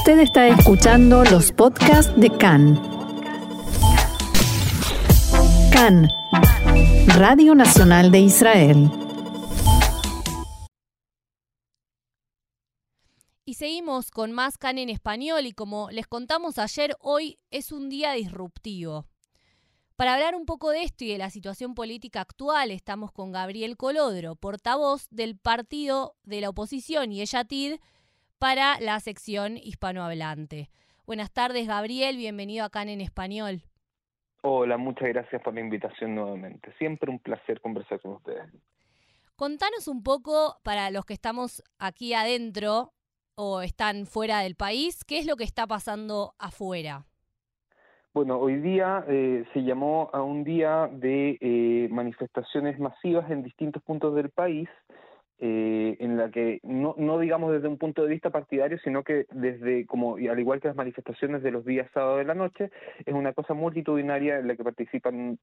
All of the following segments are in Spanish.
Usted está escuchando los podcasts de CAN. CAN, Radio Nacional de Israel. Y seguimos con más CAN en español y como les contamos ayer, hoy es un día disruptivo. Para hablar un poco de esto y de la situación política actual, estamos con Gabriel Colodro, portavoz del partido de la oposición y Eyatid, para la sección hispanohablante. Buenas tardes, Gabriel, bienvenido acá en Español. Hola, muchas gracias por la invitación nuevamente. Siempre un placer conversar con ustedes. Contanos un poco, para los que estamos aquí adentro o están fuera del país, ¿qué es lo que está pasando afuera? Bueno, hoy día eh, se llamó a un día de eh, manifestaciones masivas en distintos puntos del país eh, en la que no, no digamos desde un punto de vista partidario, sino que desde, como al igual que las manifestaciones de los días sábado de la noche, es una cosa multitudinaria en la que participan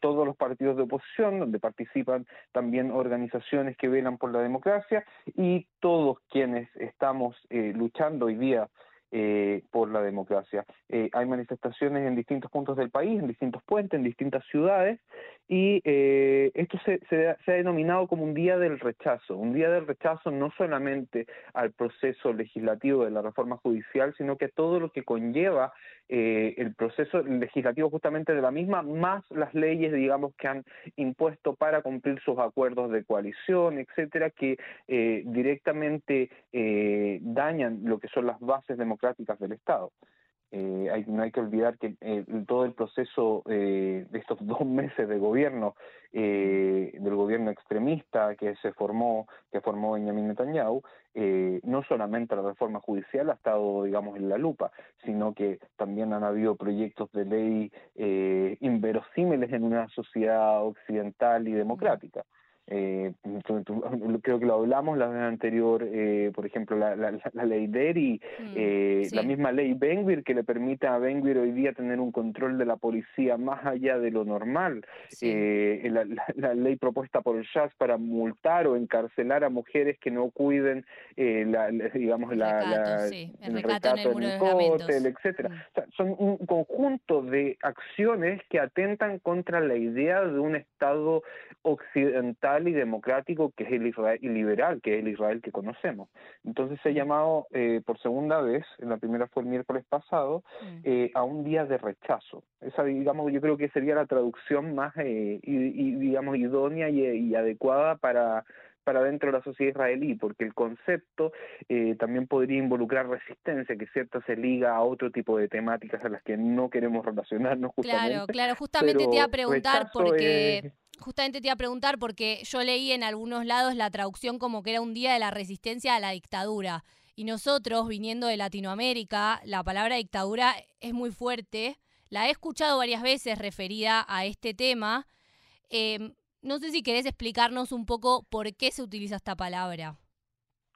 todos los partidos de oposición, donde participan también organizaciones que velan por la democracia y todos quienes estamos eh, luchando hoy día eh, por la democracia. Eh, hay manifestaciones en distintos puntos del país, en distintos puentes, en distintas ciudades, y eh, esto se, se, ha denominado como un día del rechazo, un día del rechazo no solamente al proceso legislativo de la reforma judicial, sino que todo lo que conlleva eh, el proceso legislativo justamente de la misma, más las leyes, digamos, que han impuesto para cumplir sus acuerdos de coalición, etcétera, que eh, directamente eh, dañan lo que son las bases democráticas del Estado. Eh, hay, no hay que olvidar que eh, todo el proceso eh, de estos dos meses de gobierno, eh, del gobierno extremista que se formó, que formó Benjamin Netanyahu, eh, no solamente la reforma judicial ha estado, digamos, en la lupa, sino que también han habido proyectos de ley eh, inverosímiles en una sociedad occidental y democrática. Eh, creo que lo hablamos la vez anterior, eh, por ejemplo, la, la, la ley Deri, mm, eh, sí. la misma ley Benguir que le permite a Benguir hoy día tener un control de la policía más allá de lo normal, sí. eh, la, la, ley propuesta por el Jazz para multar o encarcelar a mujeres que no cuiden, eh, la, digamos, el la, recato, sí. el, el recato en el, en el cóctel, etcétera. Mm. O sea, son un conjunto de acciones que atentan contra la idea de un Estado occidental y democrático que es el Israel y liberal, que es el Israel que conocemos. Entonces se ha llamado eh, por segunda vez, la primera fue el miércoles pasado, eh, a un día de rechazo. Esa, digamos, yo creo que sería la traducción más, eh, y, y, digamos, idónea y, y adecuada para para dentro de la sociedad israelí, porque el concepto eh, también podría involucrar resistencia, que cierto se liga a otro tipo de temáticas a las que no queremos relacionarnos justamente. Claro, claro, justamente te iba a preguntar porque... Es justamente te iba a preguntar porque yo leí en algunos lados la traducción como que era un día de la resistencia a la dictadura. Y nosotros, viniendo de Latinoamérica, la palabra dictadura es muy fuerte. La he escuchado varias veces referida a este tema. Eh, no sé si querés explicarnos un poco por qué se utiliza esta palabra.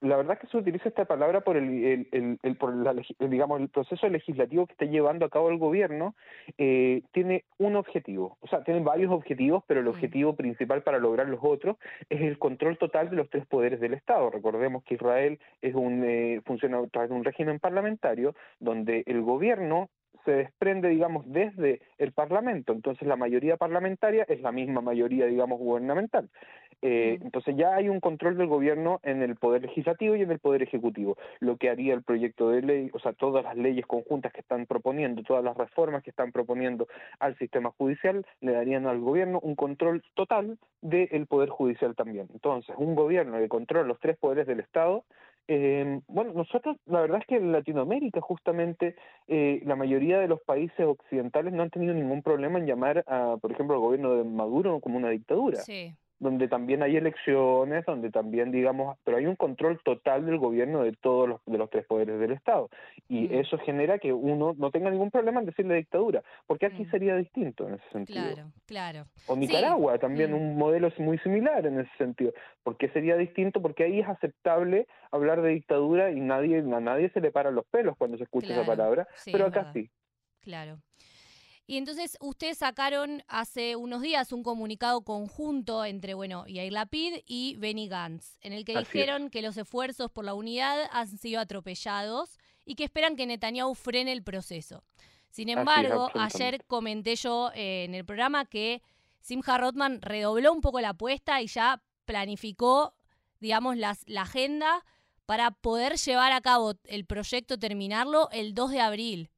La verdad es que se utiliza esta palabra por el, el, el, el por la, digamos el proceso legislativo que está llevando a cabo el gobierno eh, tiene un objetivo. O sea tiene varios objetivos pero el objetivo principal para lograr los otros es el control total de los tres poderes del Estado. Recordemos que Israel es un eh, funciona a través de un régimen parlamentario donde el gobierno se desprende, digamos, desde el Parlamento. Entonces, la mayoría parlamentaria es la misma mayoría, digamos, gubernamental. Eh, entonces, ya hay un control del gobierno en el Poder Legislativo y en el Poder Ejecutivo. Lo que haría el proyecto de ley, o sea, todas las leyes conjuntas que están proponiendo, todas las reformas que están proponiendo al sistema judicial, le darían al gobierno un control total del Poder Judicial también. Entonces, un gobierno que controla los tres poderes del Estado eh, bueno, nosotros, la verdad es que en Latinoamérica, justamente, eh, la mayoría de los países occidentales no han tenido ningún problema en llamar, a, por ejemplo, al gobierno de Maduro como una dictadura. Sí donde también hay elecciones, donde también, digamos, pero hay un control total del gobierno de todos los, de los tres poderes del Estado. Y mm. eso genera que uno no tenga ningún problema en decirle dictadura, porque aquí mm. sería distinto en ese sentido. Claro, claro. O Nicaragua, sí. también mm. un modelo muy similar en ese sentido. ¿Por qué sería distinto? Porque ahí es aceptable hablar de dictadura y nadie a nadie se le paran los pelos cuando se escucha claro. esa palabra, sí, pero acá sí. Claro. Y entonces ustedes sacaron hace unos días un comunicado conjunto entre, bueno, Yair Lapid y Benny Gantz, en el que Así dijeron es. que los esfuerzos por la unidad han sido atropellados y que esperan que Netanyahu frene el proceso. Sin embargo, ayer comenté yo eh, en el programa que Simha Rotman redobló un poco la apuesta y ya planificó, digamos, las, la agenda para poder llevar a cabo el proyecto, terminarlo el 2 de abril.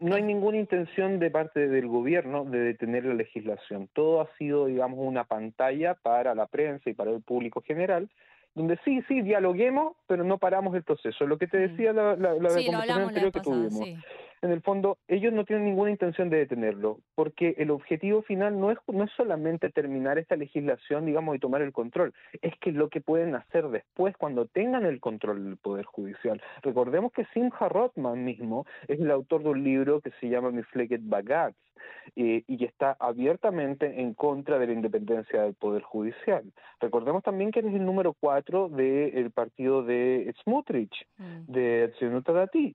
No hay ninguna intención de parte del gobierno de detener la legislación. Todo ha sido, digamos, una pantalla para la prensa y para el público general, donde sí, sí, dialoguemos, pero no paramos el proceso. Lo que te mm. decía la, la, la conversación anterior que tuvimos. Sí en el fondo, ellos no tienen ninguna intención de detenerlo, porque el objetivo final no es, no es solamente terminar esta legislación, digamos, y tomar el control, es que lo que pueden hacer después cuando tengan el control del Poder Judicial. Recordemos que Simha Rothman mismo es el autor de un libro que se llama Mifleket Bagatz, eh, y está abiertamente en contra de la independencia del Poder Judicial. Recordemos también que él es el número cuatro del partido de Smutrich, mm. de Tzionut Dati.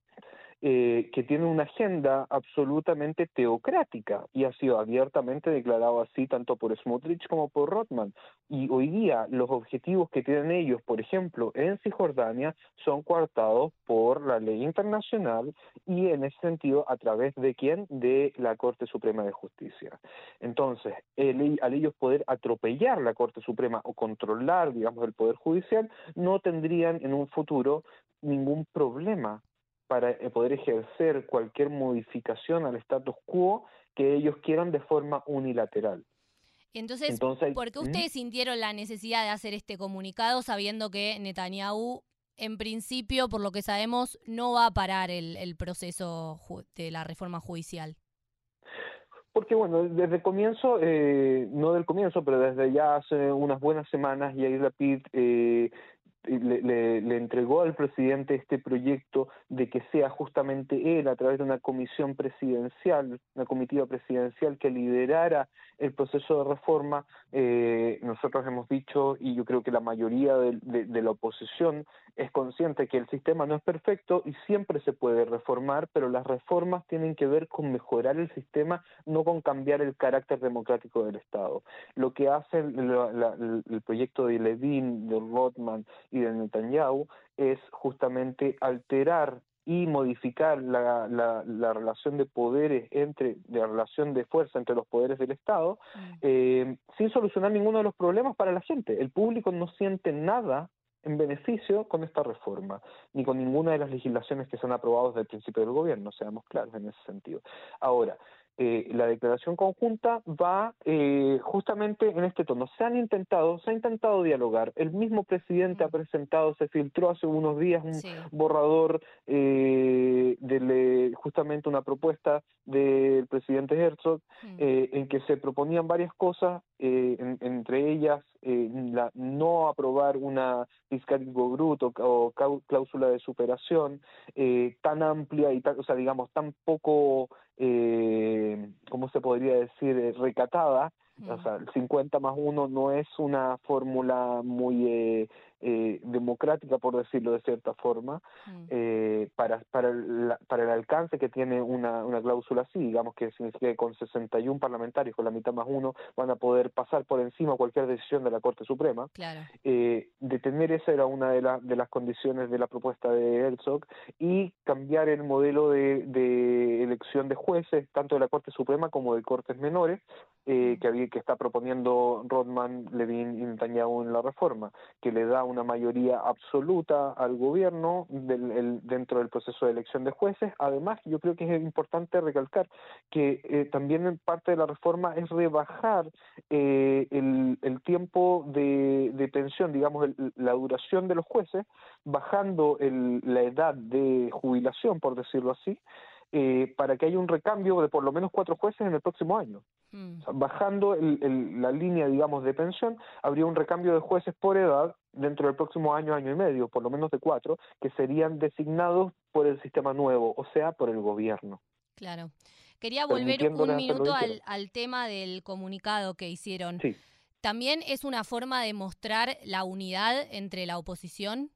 Eh, que tiene una agenda absolutamente teocrática y ha sido abiertamente declarado así tanto por Smotrich como por Rothman. Y hoy día los objetivos que tienen ellos, por ejemplo, en Cisjordania, son coartados por la ley internacional y en ese sentido a través de quién? De la Corte Suprema de Justicia. Entonces, al ellos poder atropellar la Corte Suprema o controlar, digamos, el Poder Judicial, no tendrían en un futuro ningún problema para eh, poder ejercer cualquier modificación al status quo que ellos quieran de forma unilateral. Entonces, ¿por qué ¿Mm? ustedes sintieron la necesidad de hacer este comunicado sabiendo que Netanyahu, en principio, por lo que sabemos, no va a parar el, el proceso de la reforma judicial? Porque bueno, desde el comienzo, eh, no del comienzo, pero desde ya hace unas buenas semanas, Yair Lapid eh, le, le, le, entregó al presidente este proyecto de que sea justamente él, a través de una comisión presidencial, una comitiva presidencial que liderara el proceso de reforma. Eh, nosotros hemos dicho, y yo creo que la mayoría de, de, la oposición es consciente que el sistema no es perfecto y siempre se puede reformar, pero las reformas tienen que ver con mejorar el sistema, no con cambiar el carácter democrático del Estado. Lo que hace el, proyecto de Levin, de Rothman y de Netanyahu es justamente alterar y modificar la, la, relación de poderes entre, la relación de fuerza entre los poderes del Estado, mm. eh, sin solucionar ninguno de los problemas para la gente. El público no siente nada en beneficio con esta reforma, ni con ninguna de las legislaciones que se han aprobado desde el principio del gobierno, seamos claros en ese sentido. Ahora, eh, la declaración conjunta va eh, justamente en este tono. Se han intentado, se ha intentado dialogar. El mismo presidente ha presentado, se filtró hace unos días un borrador eh, de justamente una propuesta del presidente Herzog eh, en que se proponían varias cosas, entre ellas la, no aprobar una fiscalidad bruto o cláusula de superación tan amplia y tan, o sea, digamos, tan poco eh, ¿cómo se podría decir?, eh, recatada. O sea, el 50 más 1 no es una fórmula muy eh, democrática, por decirlo de cierta forma, mm. eh, para, para, el, para el alcance que tiene una, una cláusula así, digamos que significa que con 61 parlamentarios, con la mitad más uno, van a poder pasar por encima cualquier decisión de la Corte Suprema. Claro. Eh, detener esa era una de, de las condiciones de la propuesta de Herzog y cambiar el modelo de, de elección de jueces, tanto de la Corte Suprema como de Cortes Menores, eh, mm. que, había, que está proponiendo Rodman, Levin y Netanyahu en la reforma, que le da una mayoría absoluta al gobierno del, dentro del proceso de elección de jueces. Además, yo creo que es importante recalcar que eh, también parte de la reforma es rebajar eh, el, el, tiempo de, de pensión, digamos, la duración de los jueces, bajando el, la edad de jubilación, por decirlo así, eh, para que haya un recambio de por lo menos cuatro jueces en el próximo año. Mm. bajando el, la línea, digamos, de pensión, habría un recambio de jueces por edad dentro del próximo año, año y medio, por lo menos de cuatro, que serían designados por el sistema nuevo, o sea, por el gobierno. Claro. Quería volver un minuto al, al, tema del comunicado que hicieron. Sí. ¿También es una forma de mostrar la unidad entre la oposición?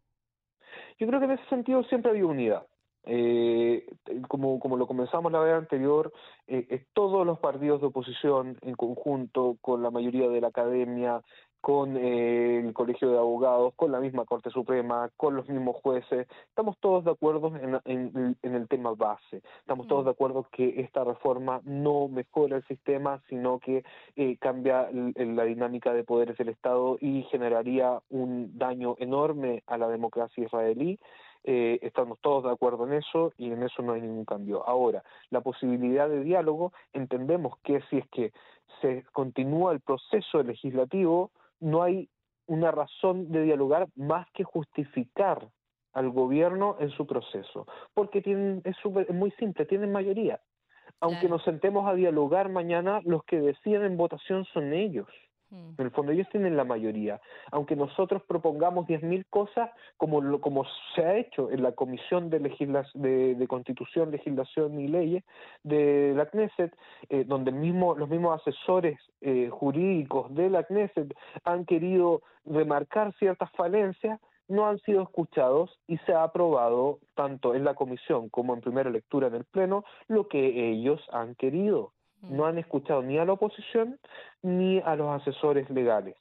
Yo creo que en ese sentido siempre ha habido unidad. Eh, como, como lo comenzamos la vez anterior, eh, todos los partidos de oposición en conjunto con la mayoría de la academia, con eh, el Colegio de Abogados, con la misma Corte Suprema, con los mismos jueces. Estamos todos de acuerdo en, el tema base. Estamos todos mm. de acuerdo que esta reforma no mejora el sistema, sino que eh, cambia la dinámica de poderes del Estado y generaría un daño enorme a la democracia israelí. Eh, estamos todos de acuerdo en eso y en eso no hay ningún cambio. Ahora, la posibilidad de diálogo, entendemos que si es que se continúa el proceso legislativo, no hay una razón de dialogar más que justificar al gobierno en su proceso, porque tienen, es, muy simple, tienen mayoría. Aunque nos sentemos a dialogar mañana, los que deciden en votación son ellos. En el fondo ellos tienen la mayoría. Aunque nosotros propongamos 10.000 cosas, como, como se ha hecho en la Comisión de, de, Constitución, Legislación y Leyes de la Knesset, eh, donde mismo, los mismos asesores eh, jurídicos de la Knesset han querido remarcar ciertas falencias, no han sido escuchados y se ha aprobado tanto en la comisión como en primera lectura en el Pleno lo que ellos han querido no han escuchado ni a la oposición ni a los asesores legales.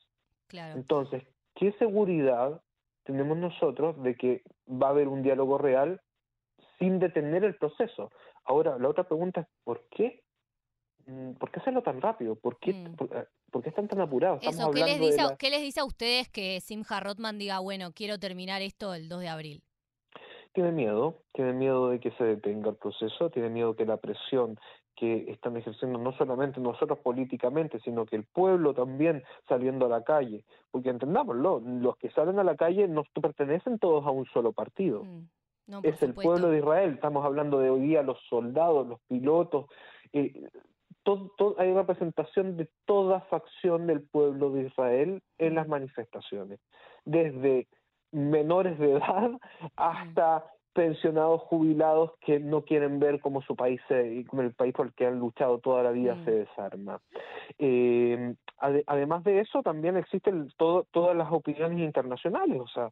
Entonces, ¿qué seguridad tenemos nosotros de que va a haber un diálogo real sin detener el proceso? Ahora, la otra pregunta es, ¿por qué? Mm, ¿Por qué hacerlo tan rápido? ¿Por qué, mm. eh, por, qué están tan apurados? Eso, ¿qué les, dice, ¿qué les dice a ustedes que Simha Rotman diga, bueno, quiero terminar esto el 2 de abril? Tiene miedo, tiene miedo de que se detenga el proceso, tiene miedo que la presión que están ejerciendo no solamente nosotros políticamente, sino que el pueblo también saliendo a la calle. Porque entendámoslo, los que salen a la calle no pertenecen todos a un solo partido. Mm, es el pueblo de Israel, estamos hablando de hoy día los soldados, los pilotos, eh, todo, hay representación de toda facción del pueblo de Israel en las mm. manifestaciones, desde menores de edad mm. Pensionados jubilados que no quieren ver cómo su país, se, como el país por el que han luchado toda la vida, mm. se desarma. Eh, además de eso, también existen todo, todas las opiniones internacionales. O sea,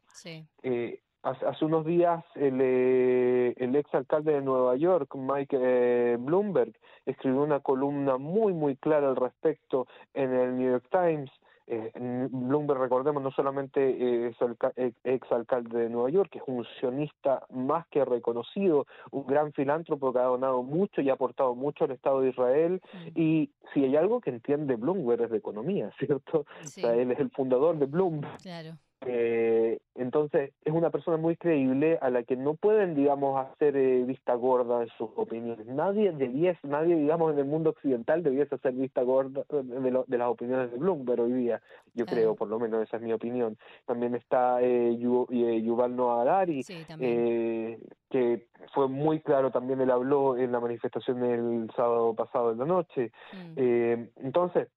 eh, hace, unos días el, eh, el ex alcalde de Nueva York, Mike eh, Bloomberg, escribió una columna muy, muy clara al respecto en el New York Times eh, Bloomberg, recordemos, no solamente eh, es eh, ex alcalde de Nueva York, que es un sionista más que reconocido, un gran filántropo que ha donado mucho y ha aportado mucho al Estado de Israel. Mm. Y si hay algo que entiende Bloomberg es de economía, ¿cierto? O sea, él es el fundador de Bloomberg. Claro. Eh, entonces, es una persona muy creíble a la que no pueden, digamos, hacer eh, vista gorda de sus opiniones. Nadie debiese, nadie, digamos, en el mundo occidental debiese hacer vista gorda de, las opiniones de Bloomberg hoy día. Yo creo, por lo menos esa es mi opinión. También está eh, eh Yuval Noah Harari, eh, que fue muy claro, también él habló en la manifestación el sábado pasado en la noche. Mm. Eh, entonces,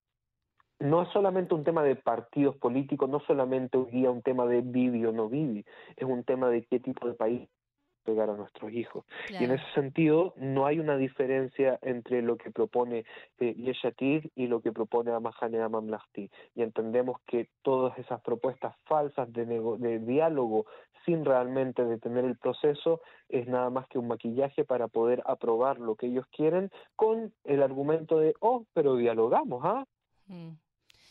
no es solamente un tema de partidos políticos, no solamente hoy día un tema de vivi o no vivi, es un tema de qué tipo de país pegar a nuestros hijos. Y en ese sentido, no hay una diferencia entre lo que propone eh, Yeshatid y lo que propone Amahane Amamlahti. Y entendemos que todas esas propuestas falsas de, de diálogo sin realmente detener el proceso es nada más que un maquillaje para poder aprobar lo que ellos quieren con el argumento de, oh, pero dialogamos, ¿ah? Mm.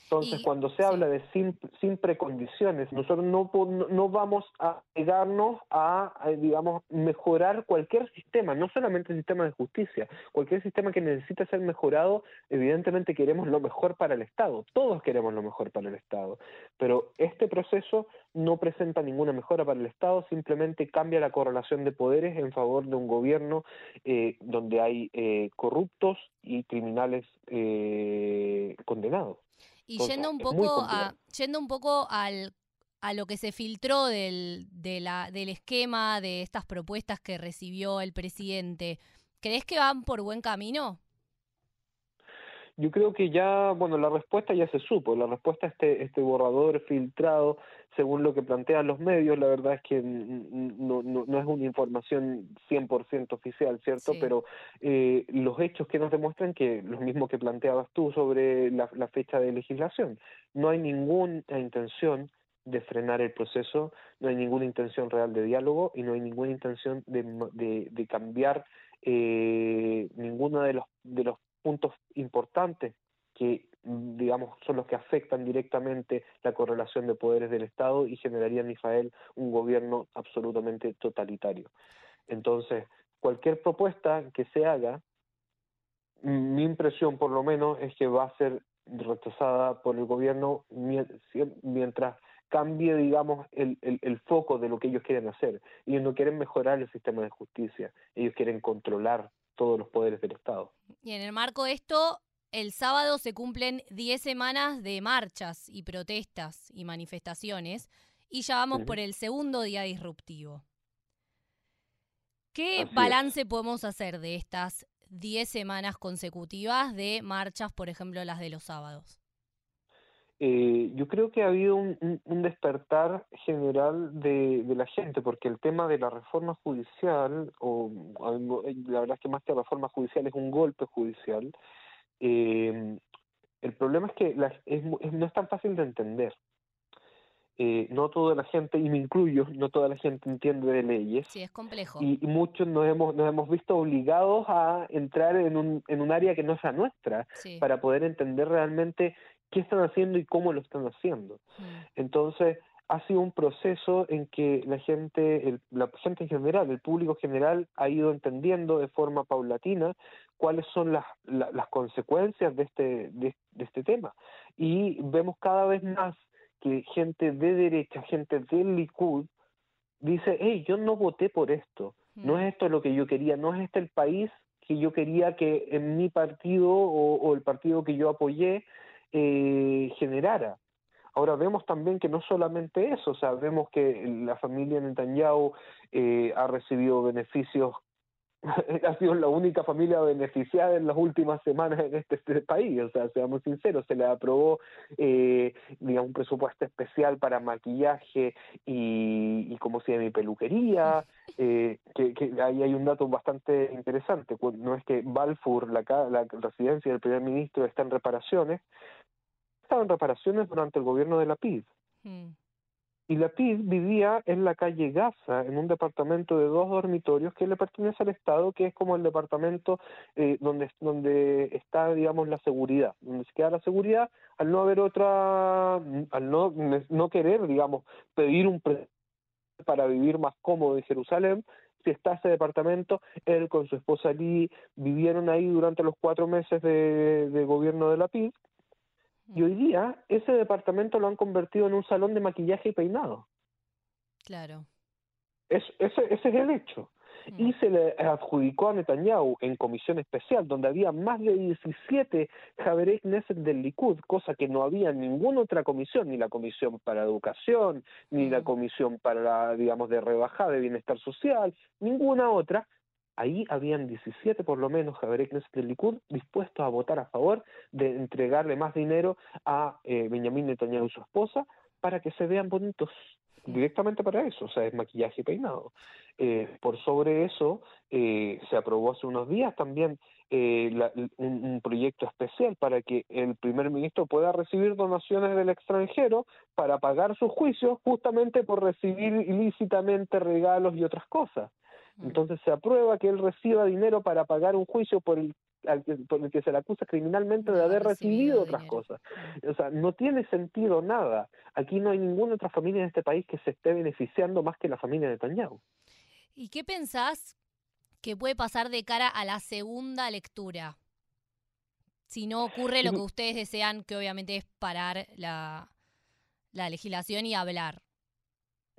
Entonces, cuando se habla de sin, sin precondiciones, nosotros no, no vamos a pegarnos a, digamos, mejorar cualquier sistema, no solamente el sistema de justicia, cualquier sistema que necesite ser mejorado, evidentemente queremos lo mejor para el Estado, todos queremos lo mejor para el Estado, pero este proceso no presenta ninguna mejora para el Estado, simplemente cambia la correlación de poderes en favor de un gobierno eh, donde hay eh, corruptos y criminales eh, condenados. Y yendo un poco a, yendo un poco al a lo que se filtró del, de la, del esquema de estas propuestas que recibió el presidente, ¿crees que van por buen camino? Yo creo que ya, bueno, la respuesta ya se supo, la respuesta a este, este borrador filtrado según lo que plantean los medios, la verdad es que no, no, no es una información 100% oficial, ¿cierto? Pero eh, los hechos que nos demuestran que lo mismo que planteabas tú sobre la, fecha de legislación, no hay ninguna intención de frenar el proceso, no hay ninguna intención real de diálogo y no hay ninguna intención de, de, de cambiar eh, ninguno de los, de los puntos importantes que digamos, son los que afectan directamente la correlación de poderes del Estado y generarían en Israel un gobierno absolutamente totalitario. Entonces, cualquier propuesta que se haga, mi impresión por lo menos es que va a ser rechazada por el gobierno mientras cambie, digamos, el, el, el, foco de lo que ellos quieren hacer. Ellos no quieren mejorar el sistema de justicia, ellos quieren controlar todos los poderes del Estado. Y en el marco de esto, el sábado se cumplen 10 semanas de marchas y protestas y manifestaciones y ya vamos por el segundo día disruptivo. ¿Qué balance podemos hacer de estas 10 semanas consecutivas de marchas, por ejemplo, las de los sábados? Eh, yo creo que ha habido un, despertar general de, la gente, porque el tema de la reforma judicial, o la verdad es que más que reforma judicial es un golpe judicial, eh, el problema es que no es tan fácil de entender. Eh, no toda la gente, y me incluyo, no toda la gente entiende de leyes. Sí, es complejo. Y, muchos nos hemos, nos hemos visto obligados a entrar en un, en un área que no sea nuestra para poder entender realmente qué están haciendo y cómo lo están haciendo. Mm. Entonces, ha sido un proceso en que la gente, el, la gente en general, el público general ha ido entendiendo de forma paulatina cuáles son las, las consecuencias de este, de, este tema. Y vemos cada vez más que gente de derecha, gente del Likud, dice, hey, yo no voté por esto, no es esto lo que yo quería, no es este el país que yo quería que en mi partido o, el partido que yo apoyé eh, generara. Ahora vemos también que no solamente eso, o sea, vemos que la familia Netanyahu eh, ha recibido beneficios ha sido la única familia beneficiada en las últimas semanas en este, este país, o sea, seamos sinceros, se le aprobó eh, digamos, un presupuesto especial para maquillaje y, y como si mi peluquería, eh, que, que, ahí hay un dato bastante interesante, no es que Balfour, la, la residencia del primer ministro, está en reparaciones, en reparaciones durante el gobierno de la PID. Mm. Y la PID vivía en la calle Gaza, en un departamento de dos dormitorios que le pertenece al Estado, que es como el departamento eh, donde, donde está, digamos, la seguridad, donde se queda la seguridad, al no haber otra, al no, no querer, digamos, pedir un para vivir más cómodo en Jerusalén, si está ese departamento, él con su esposa Lee vivieron ahí durante los cuatro meses de, de gobierno de la PID, y hoy día ese departamento lo han convertido en un salón de maquillaje y peinado. Claro. Es, ese, ese es el hecho. Mm. Y se le adjudicó a Netanyahu en comisión especial, donde había más de 17 Javerek Knesset del Likud, cosa que no había en ninguna otra comisión, ni la comisión para educación, ni la mm. comisión para, digamos, de rebajada de bienestar social, ninguna otra, ahí habían 17 por lo menos Javereknes del Likud dispuestos a votar a favor de entregarle más dinero a eh, Benjamín Netanyahu y su esposa para que se vean bonitos directamente para eso, o sea, es maquillaje y peinado. Eh, por sobre eso, eh, se aprobó hace unos días también eh, un, un, proyecto especial para que el primer ministro pueda recibir donaciones del extranjero para pagar sus juicios justamente por recibir ilícitamente regalos y otras cosas. Entonces se aprueba que él reciba dinero para pagar un juicio por el, por el que se le acusa criminalmente de haber recibido, otras cosas. O sea, no tiene sentido nada. Aquí no hay ninguna otra familia en este país que se esté beneficiando más que la familia de Netanyahu. ¿Y qué pensás que puede pasar de cara a la segunda lectura? Si no ocurre lo que ustedes desean, que obviamente es parar la, la legislación y hablar.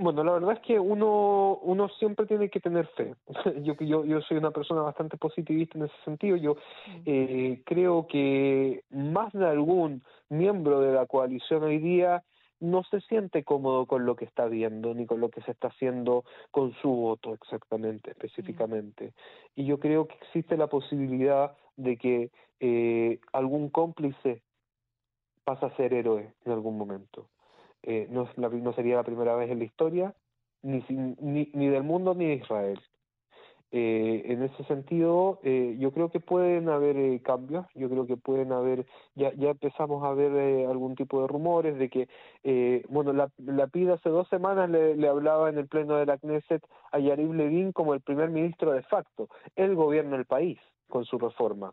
Bueno, la verdad es que uno, uno siempre tiene que tener fe. yo, yo, yo soy una persona bastante positivista en ese sentido. Yo eh, creo que más de algún miembro de la coalición hoy día no se siente cómodo con lo que está viendo ni con lo que se está haciendo con su voto exactamente, específicamente. Y yo creo que existe la posibilidad de que eh, algún cómplice pasa a ser héroe en algún momento. Eh, no, no, sería la primera vez en la historia, ni, ni, ni del mundo ni de Israel. Eh, en ese sentido, eh, yo creo que pueden haber eh, cambios, yo creo que pueden haber, ya, ya empezamos a ver eh, algún tipo de rumores de que, bueno, la, la PID hace dos semanas le, le, hablaba en el pleno de la Knesset a Yarib Levin como el primer ministro de facto, el gobierno del país con su reforma.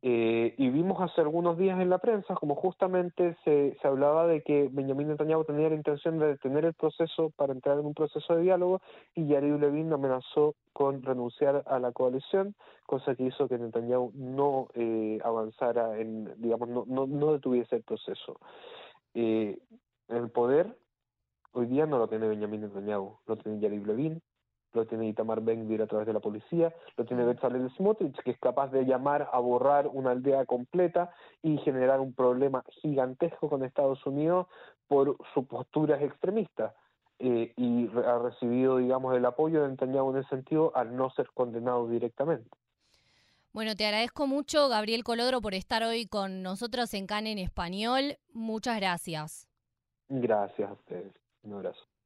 Eh, y vimos hace algunos días en la prensa como justamente se, se hablaba de que Benjamín Netanyahu tenía la intención de detener el proceso para entrar en un proceso de diálogo y Yariv Levin amenazó con renunciar a la coalición, cosa que hizo que Netanyahu no eh, avanzara, en, digamos, no, no, no detuviese el proceso. Eh, el poder hoy día no lo tiene Benjamín Netanyahu, lo tiene Yariv Levin, lo tiene Itamar Ben a través de la policía, lo tiene Bezalel Smotrich, que es capaz de llamar a borrar una aldea completa y generar un problema gigantesco con Estados Unidos por sus posturas extremistas. Eh, y ha recibido, digamos, el apoyo de Netanyahu en ese sentido al no ser condenado directamente. Bueno, te agradezco mucho, Gabriel Colodro, por estar hoy con nosotros en CAN en español. Muchas gracias. Gracias a ustedes. Un abrazo.